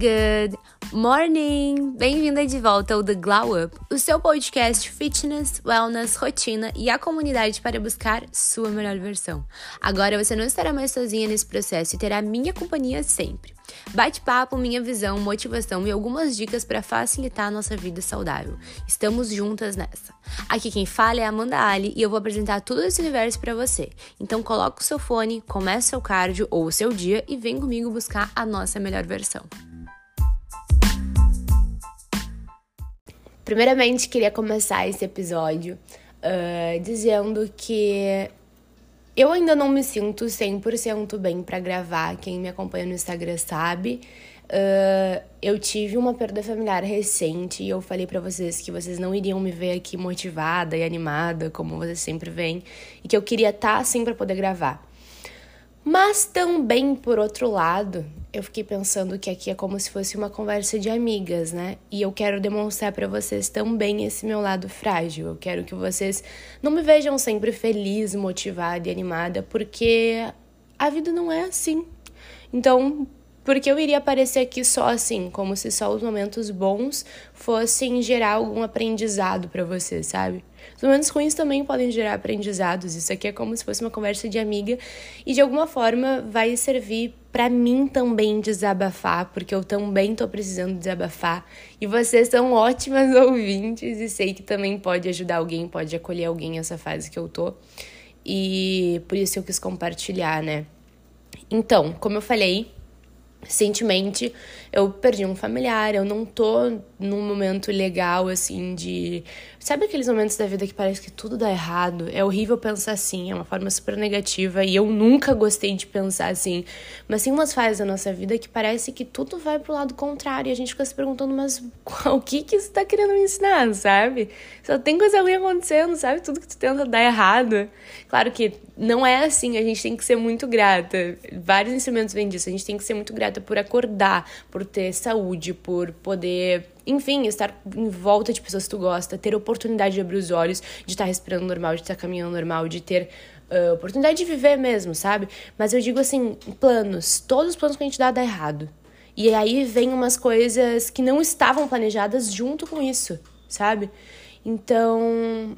Good morning! Bem-vinda de volta ao The Glow Up, o seu podcast fitness, wellness, rotina e a comunidade para buscar sua melhor versão. Agora você não estará mais sozinha nesse processo e terá minha companhia sempre. Bate-papo, minha visão, motivação e algumas dicas para facilitar a nossa vida saudável. Estamos juntas nessa. Aqui quem fala é Amanda Ali e eu vou apresentar tudo esse universo para você. Então coloca o seu fone, comece seu cardio ou o seu dia e vem comigo buscar a nossa melhor versão. Primeiramente, queria começar esse episódio uh, dizendo que eu ainda não me sinto 100% bem para gravar. Quem me acompanha no Instagram sabe. Uh, eu tive uma perda familiar recente e eu falei para vocês que vocês não iriam me ver aqui motivada e animada, como vocês sempre veem, e que eu queria estar tá, assim para poder gravar. Mas também, por outro lado, eu fiquei pensando que aqui é como se fosse uma conversa de amigas, né? E eu quero demonstrar para vocês também esse meu lado frágil. Eu quero que vocês não me vejam sempre feliz, motivada e animada, porque a vida não é assim. Então, porque eu iria aparecer aqui só assim, como se só os momentos bons fossem gerar algum aprendizado para você, sabe? Os momentos ruins também podem gerar aprendizados. Isso aqui é como se fosse uma conversa de amiga e de alguma forma vai servir para mim também desabafar, porque eu também tô precisando desabafar. E vocês são ótimas ouvintes e sei que também pode ajudar alguém, pode acolher alguém nessa fase que eu tô. E por isso eu quis compartilhar, né? Então, como eu falei, recentemente eu perdi um familiar, eu não tô num momento legal assim de. Sabe aqueles momentos da vida que parece que tudo dá errado? É horrível pensar assim, é uma forma super negativa e eu nunca gostei de pensar assim. Mas tem umas fases da nossa vida que parece que tudo vai pro lado contrário e a gente fica se perguntando, mas o que que isso tá querendo me ensinar, sabe? Só tem coisa ruim acontecendo, sabe? Tudo que tu tenta dar errado. Claro que não é assim, a gente tem que ser muito grata. Vários instrumentos vêm disso, a gente tem que ser muito grata por acordar, por ter saúde, por poder, enfim, estar em volta de pessoas que tu gosta, ter oportunidade de abrir os olhos, de estar respirando normal, de estar caminhando normal, de ter uh, oportunidade de viver mesmo, sabe? Mas eu digo assim, planos, todos os planos que a gente dá dá errado. E aí vem umas coisas que não estavam planejadas junto com isso, sabe? Então,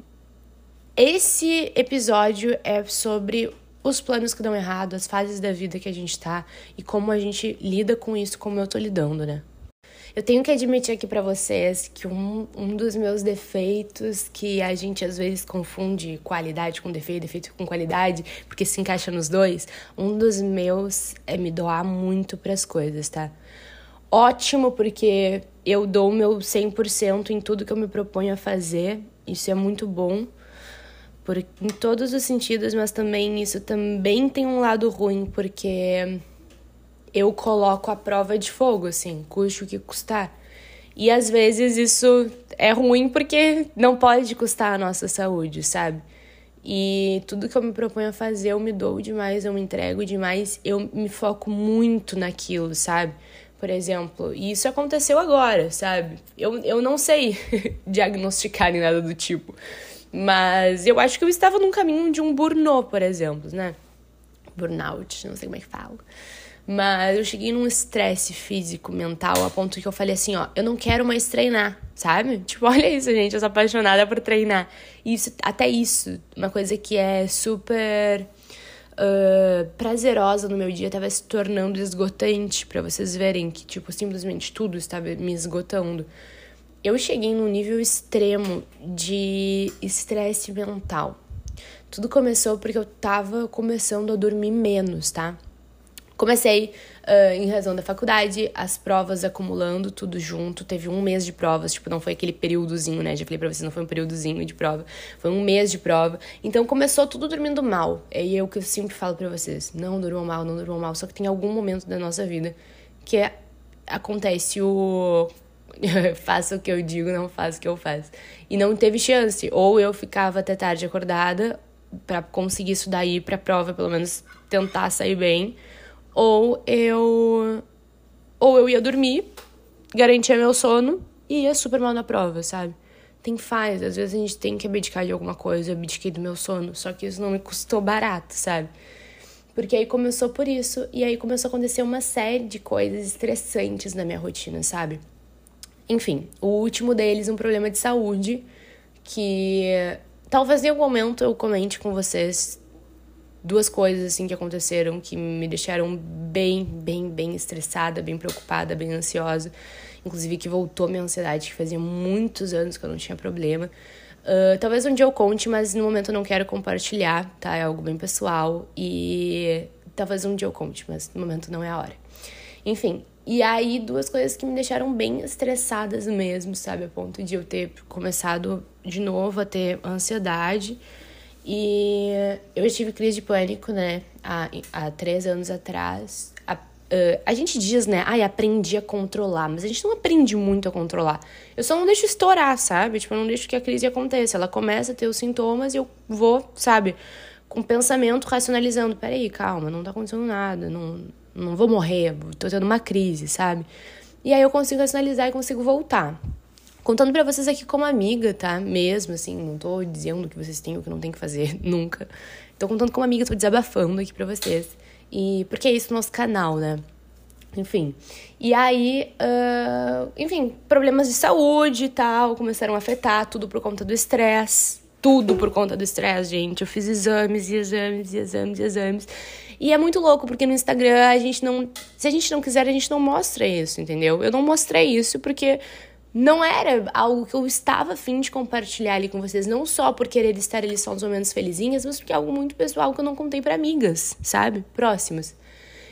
esse episódio é sobre os planos que dão errado, as fases da vida que a gente tá e como a gente lida com isso, como eu tô lidando, né? Eu tenho que admitir aqui para vocês que um, um dos meus defeitos, que a gente às vezes confunde qualidade com defeito, defeito com qualidade, porque se encaixa nos dois, um dos meus é me doar muito para as coisas, tá? Ótimo, porque eu dou o meu 100% em tudo que eu me proponho a fazer, isso é muito bom por, em todos os sentidos, mas também isso também tem um lado ruim, porque eu coloco a prova de fogo, assim, custe o que custar. E às vezes isso é ruim porque não pode custar a nossa saúde, sabe? E tudo que eu me proponho a fazer, eu me dou demais, eu me entrego demais, eu me foco muito naquilo, sabe? Por exemplo, e isso aconteceu agora, sabe? Eu, eu não sei diagnosticar nem nada do tipo. Mas eu acho que eu estava num caminho de um burnout, por exemplo, né? Burnout, não sei como é que falo. Mas eu cheguei num estresse físico, mental, a ponto que eu falei assim, ó, eu não quero mais treinar, sabe? Tipo, olha isso, gente, eu sou apaixonada por treinar. Isso, até isso, uma coisa que é super uh, prazerosa no meu dia, estava se tornando esgotante, para vocês verem que, tipo, simplesmente tudo estava me esgotando eu cheguei num nível extremo de estresse mental. Tudo começou porque eu tava começando a dormir menos, tá? Comecei uh, em razão da faculdade, as provas acumulando tudo junto. Teve um mês de provas, tipo, não foi aquele períodozinho, né? Já falei pra vocês, não foi um períodozinho de prova, foi um mês de prova. Então começou tudo dormindo mal. É o que eu sempre falo pra vocês: não durmam mal, não durmam mal. Só que tem algum momento da nossa vida que é, acontece o faço o que eu digo, não faço o que eu faço. E não teve chance. Ou eu ficava até tarde acordada para conseguir isso daí pra prova, pelo menos tentar sair bem. Ou eu. Ou eu ia dormir, garantia meu sono e ia super mal na prova, sabe? Tem faz, às vezes a gente tem que abdicar de alguma coisa, eu abdiquei do meu sono, só que isso não me custou barato, sabe? Porque aí começou por isso, e aí começou a acontecer uma série de coisas estressantes na minha rotina, sabe? Enfim, o último deles, um problema de saúde, que talvez em algum momento eu comente com vocês duas coisas assim que aconteceram que me deixaram bem, bem, bem estressada, bem preocupada, bem ansiosa. Inclusive que voltou minha ansiedade, que fazia muitos anos que eu não tinha problema. Uh, talvez um dia eu conte, mas no momento eu não quero compartilhar, tá? É algo bem pessoal. E talvez um dia eu conte, mas no momento não é a hora. Enfim, e aí duas coisas que me deixaram bem estressadas mesmo, sabe? A ponto de eu ter começado de novo a ter ansiedade. E eu tive crise de pânico, né? Há, há três anos atrás. Uh, a gente diz, né? Ai, aprendi a controlar, mas a gente não aprende muito a controlar. Eu só não deixo estourar, sabe? Tipo, eu não deixo que a crise aconteça. Ela começa a ter os sintomas e eu vou, sabe, com pensamento racionalizando. Peraí, calma, não tá acontecendo nada, não, não vou morrer, tô tendo uma crise, sabe? E aí eu consigo racionalizar e consigo voltar. Contando para vocês aqui como amiga, tá? Mesmo, assim, não tô dizendo que vocês têm ou que não tem que fazer, nunca. Tô contando como amiga, tô desabafando aqui pra vocês. E porque é isso no nosso canal, né? Enfim. E aí, uh, enfim, problemas de saúde e tal começaram a afetar, tudo por conta do estresse. Tudo por conta do estresse, gente. Eu fiz exames e exames e exames e exames. E é muito louco, porque no Instagram a gente não. Se a gente não quiser, a gente não mostra isso, entendeu? Eu não mostrei isso porque não era algo que eu estava afim de compartilhar ali com vocês, não só por querer estar ali só nos momentos felizinhas, mas porque é algo muito pessoal que eu não contei para amigas, sabe? Próximas.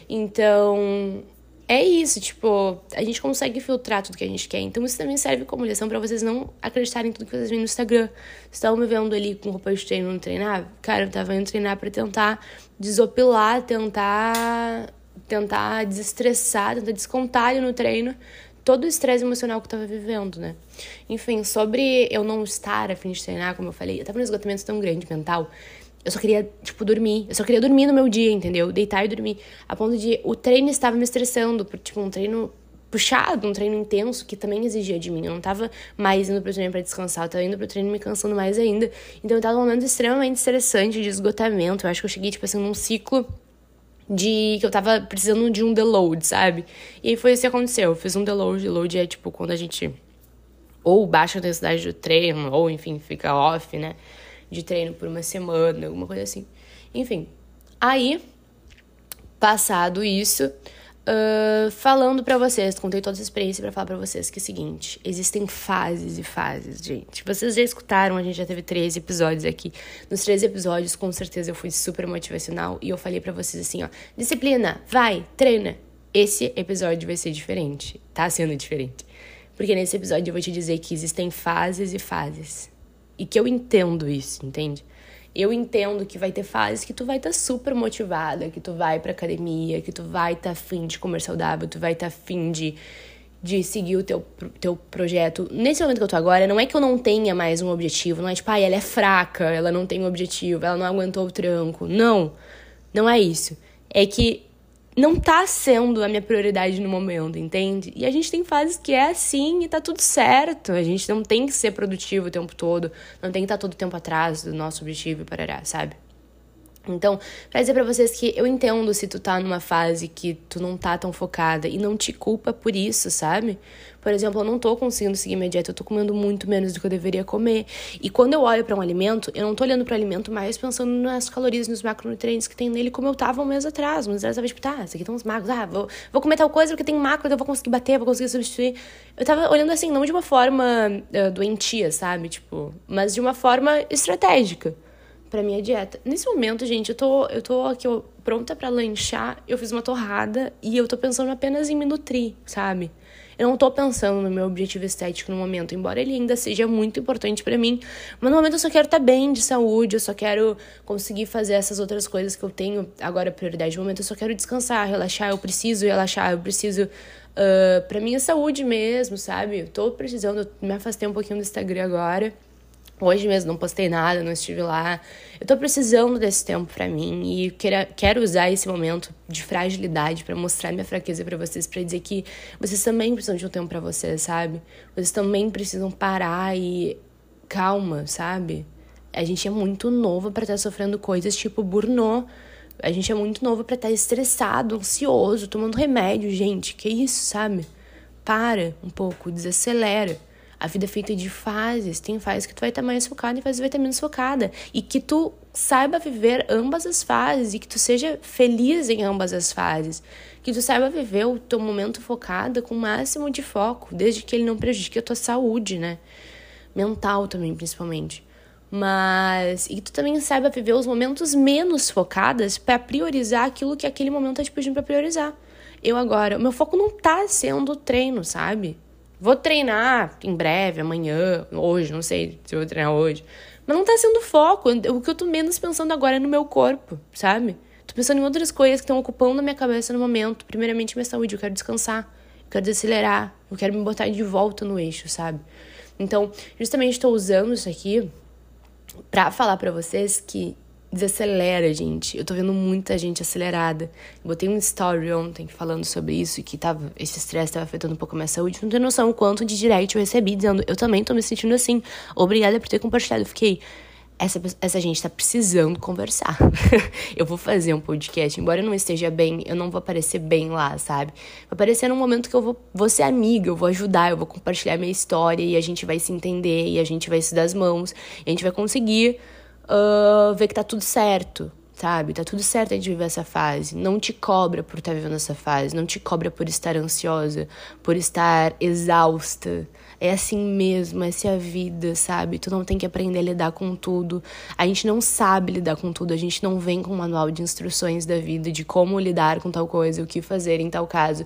Então, é isso, tipo, a gente consegue filtrar tudo que a gente quer. Então, isso também serve como lição para vocês não acreditarem em tudo que vocês veem no Instagram. Estão me vendo ali com roupa de treino no treinar? Cara, eu tava indo treinar para tentar desopilar, tentar tentar desestressar, tentar descontar ali no treino todo o estresse emocional que eu tava vivendo, né? Enfim, sobre eu não estar a fim de treinar, como eu falei, eu tava num esgotamento tão grande mental. Eu só queria, tipo, dormir. Eu só queria dormir no meu dia, entendeu? Deitar e dormir. A ponto de o treino estava me estressando, por, tipo, um treino puxado, um treino intenso que também exigia de mim. Eu não tava mais indo pro treino para descansar, eu tava indo pro treino me cansando mais ainda. Então eu tava num momento extremamente estressante de esgotamento. Eu acho que eu cheguei, tipo assim, num ciclo de que eu tava precisando de um deload, sabe? E foi isso que aconteceu. Eu fiz um deload. Deload é tipo quando a gente ou baixa a intensidade do treino, ou enfim, fica off, né? De treino por uma semana, alguma coisa assim. Enfim. Aí, passado isso, Uh, falando para vocês, contei toda essa experiência para falar para vocês que é o seguinte: existem fases e fases, gente. Vocês já escutaram, a gente já teve 13 episódios aqui. Nos 13 episódios, com certeza eu fui super motivacional e eu falei para vocês assim: ó, disciplina, vai, treina. Esse episódio vai ser diferente, tá sendo diferente. Porque nesse episódio eu vou te dizer que existem fases e fases. E que eu entendo isso, entende? Eu entendo que vai ter fases que tu vai estar tá super motivada, que tu vai pra academia, que tu vai estar tá afim de comer saudável, tu vai estar tá afim de, de seguir o teu, teu projeto. Nesse momento que eu tô agora, não é que eu não tenha mais um objetivo, não é tipo, ah, ela é fraca, ela não tem um objetivo, ela não aguentou o tranco. Não, não é isso. É que não tá sendo a minha prioridade no momento, entende? E a gente tem fases que é assim e tá tudo certo. A gente não tem que ser produtivo o tempo todo, não tem que estar tá todo o tempo atrás do nosso objetivo e parará, sabe? Então, pra dizer pra vocês que eu entendo se tu tá numa fase que tu não tá tão focada e não te culpa por isso, sabe? Por exemplo, eu não tô conseguindo seguir minha dieta, eu tô comendo muito menos do que eu deveria comer. E quando eu olho para um alimento, eu não tô olhando para alimento mais pensando nas calorias, nos macronutrientes que tem nele, como eu tava um mês atrás. Um mês atrás eu tava tipo, tá, isso aqui tem uns macros, ah, vou, vou comer tal coisa porque tem macro, então eu vou conseguir bater, vou conseguir substituir. Eu tava olhando assim, não de uma forma uh, doentia, sabe? Tipo, mas de uma forma estratégica pra minha dieta. Nesse momento, gente, eu tô, eu tô aqui ó, pronta para lanchar, eu fiz uma torrada e eu tô pensando apenas em me nutrir, sabe? Eu não tô pensando no meu objetivo estético no momento, embora ele ainda seja muito importante para mim. Mas no momento eu só quero estar tá bem de saúde, eu só quero conseguir fazer essas outras coisas que eu tenho agora prioridade no momento. Eu só quero descansar, relaxar. Eu preciso relaxar, eu preciso uh, pra minha saúde mesmo, sabe? Eu tô precisando, eu me afastei um pouquinho do Instagram agora. Hoje mesmo não postei nada, não estive lá. Eu tô precisando desse tempo para mim e quero, quero usar esse momento de fragilidade para mostrar minha fraqueza para vocês, para dizer que vocês também precisam de um tempo para vocês, sabe? Vocês também precisam parar e calma, sabe? A gente é muito novo para estar tá sofrendo coisas tipo burnout A gente é muito novo para estar tá estressado, ansioso, tomando remédio, gente. Que isso, sabe? Para um pouco, desacelera. A vida é feita de fases. Tem fases que tu vai estar mais focada e fases que vai estar menos focada. E que tu saiba viver ambas as fases e que tu seja feliz em ambas as fases. Que tu saiba viver o teu momento focado com o máximo de foco, desde que ele não prejudique a tua saúde, né? Mental também, principalmente. Mas. E que tu também saiba viver os momentos menos focadas para priorizar aquilo que aquele momento tá te pedindo pra priorizar. Eu agora, o meu foco não tá sendo treino, sabe? Vou treinar em breve, amanhã, hoje, não sei se vou treinar hoje. Mas não tá sendo foco. O que eu tô menos pensando agora é no meu corpo, sabe? Tô pensando em outras coisas que estão ocupando a minha cabeça no momento. Primeiramente, minha saúde. Eu quero descansar. Eu quero desacelerar. Eu quero me botar de volta no eixo, sabe? Então, justamente estou usando isso aqui para falar para vocês que desacelera, gente. Eu tô vendo muita gente acelerada. Eu botei um story ontem falando sobre isso, que tava, esse estresse tava afetando um pouco a minha saúde. Não tenho noção o quanto de direct eu recebi, dizendo, eu também tô me sentindo assim. Obrigada por ter compartilhado. Eu fiquei, essa, essa gente tá precisando conversar. eu vou fazer um podcast, embora eu não esteja bem, eu não vou aparecer bem lá, sabe? Vai aparecer num momento que eu vou, vou ser amiga, eu vou ajudar, eu vou compartilhar minha história e a gente vai se entender e a gente vai se dar as mãos e a gente vai conseguir uh, ver que tá tudo certo, sabe? Tá tudo certo a gente viver essa fase. Não te cobra por estar tá vivendo essa fase, não te cobra por estar ansiosa, por estar exausta. É assim mesmo, essa é a vida, sabe? Tu não tem que aprender a lidar com tudo. A gente não sabe lidar com tudo, a gente não vem com um manual de instruções da vida, de como lidar com tal coisa, o que fazer em tal caso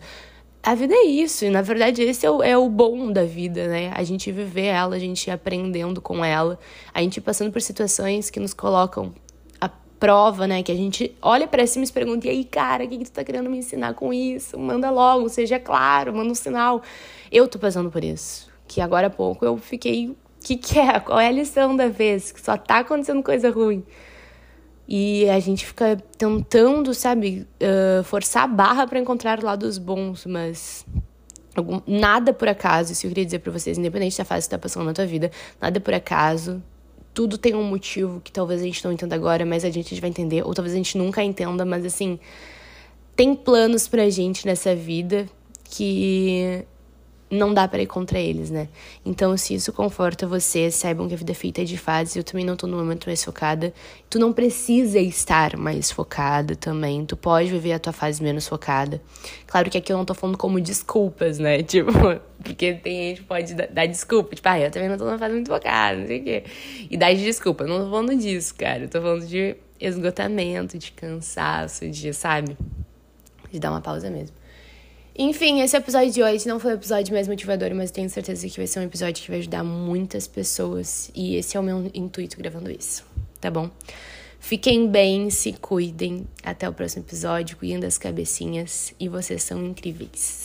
a vida é isso, e na verdade esse é o, é o bom da vida, né? A gente viver ela, a gente aprendendo com ela, a gente passando por situações que nos colocam a prova, né? Que a gente olha para cima e se pergunta, e aí, cara, o que, que tu tá querendo me ensinar com isso? Manda logo, seja claro, manda um sinal. Eu tô passando por isso. Que agora há pouco eu fiquei, o que, que é? Qual é a lição da vez? Que só tá acontecendo coisa ruim. E a gente fica tentando, sabe, uh, forçar a barra para encontrar lados bons, mas algum, nada por acaso, isso eu queria dizer para vocês, independente da fase que tá passando na tua vida, nada por acaso. Tudo tem um motivo que talvez a gente não entenda agora, mas a gente vai entender, ou talvez a gente nunca entenda, mas assim, tem planos pra gente nessa vida que não dá para ir contra eles, né? Então, se isso conforta você, saibam que a vida é feita de fases. Eu também não tô no momento mais focada. Tu não precisa estar mais focada também. Tu pode viver a tua fase menos focada. Claro que aqui eu não tô falando como desculpas, né? Tipo, porque tem gente que pode dar desculpa. Tipo, ah, eu também não tô numa fase muito focada, não sei o quê. E dar de desculpa. Eu não tô falando disso, cara. Eu tô falando de esgotamento, de cansaço, de, sabe? De dar uma pausa mesmo. Enfim, esse episódio de hoje não foi um episódio mais motivador, mas tenho certeza que vai ser um episódio que vai ajudar muitas pessoas. E esse é o meu intuito gravando isso, tá bom? Fiquem bem, se cuidem. Até o próximo episódio, cuidem das cabecinhas. E vocês são incríveis.